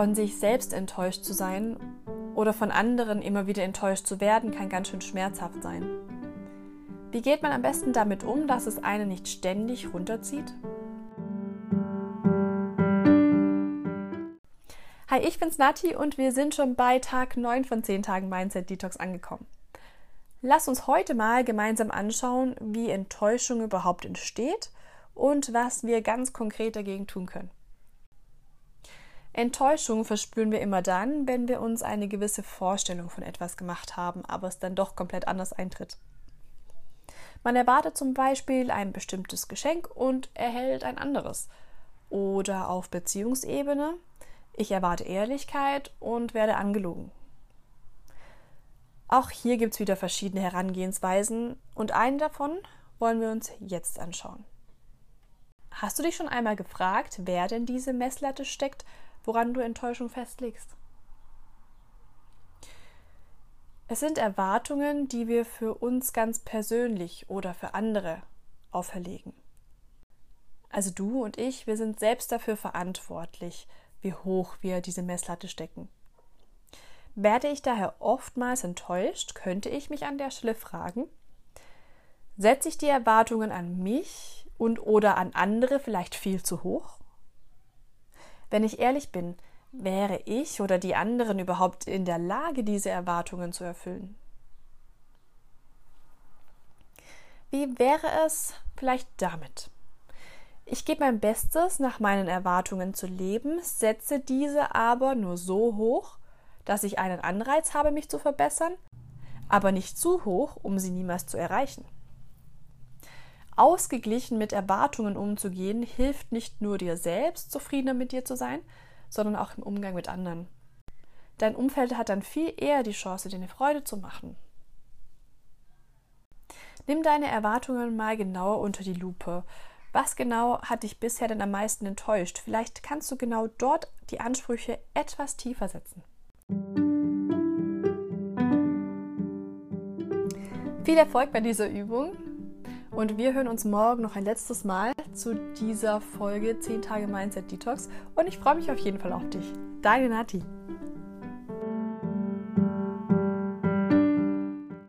Von sich selbst enttäuscht zu sein oder von anderen immer wieder enttäuscht zu werden, kann ganz schön schmerzhaft sein. Wie geht man am besten damit um, dass es einen nicht ständig runterzieht? Hi, ich bin's Nati und wir sind schon bei Tag 9 von 10 Tagen Mindset Detox angekommen. Lass uns heute mal gemeinsam anschauen, wie Enttäuschung überhaupt entsteht und was wir ganz konkret dagegen tun können. Enttäuschung verspüren wir immer dann, wenn wir uns eine gewisse Vorstellung von etwas gemacht haben, aber es dann doch komplett anders eintritt. Man erwartet zum Beispiel ein bestimmtes Geschenk und erhält ein anderes. Oder auf Beziehungsebene, ich erwarte Ehrlichkeit und werde angelogen. Auch hier gibt es wieder verschiedene Herangehensweisen und einen davon wollen wir uns jetzt anschauen. Hast du dich schon einmal gefragt, wer denn diese Messlatte steckt, woran du Enttäuschung festlegst? Es sind Erwartungen, die wir für uns ganz persönlich oder für andere auferlegen. Also du und ich, wir sind selbst dafür verantwortlich, wie hoch wir diese Messlatte stecken. Werde ich daher oftmals enttäuscht, könnte ich mich an der Stelle fragen, setze ich die Erwartungen an mich und oder an andere vielleicht viel zu hoch? Wenn ich ehrlich bin, wäre ich oder die anderen überhaupt in der Lage, diese Erwartungen zu erfüllen? Wie wäre es vielleicht damit? Ich gebe mein Bestes, nach meinen Erwartungen zu leben, setze diese aber nur so hoch, dass ich einen Anreiz habe, mich zu verbessern, aber nicht zu hoch, um sie niemals zu erreichen. Ausgeglichen mit Erwartungen umzugehen, hilft nicht nur dir selbst, zufriedener mit dir zu sein, sondern auch im Umgang mit anderen. Dein Umfeld hat dann viel eher die Chance, dir eine Freude zu machen. Nimm deine Erwartungen mal genauer unter die Lupe. Was genau hat dich bisher denn am meisten enttäuscht? Vielleicht kannst du genau dort die Ansprüche etwas tiefer setzen. Viel Erfolg bei dieser Übung und wir hören uns morgen noch ein letztes Mal zu dieser Folge 10 Tage Mindset Detox und ich freue mich auf jeden Fall auf dich. Deine Nati.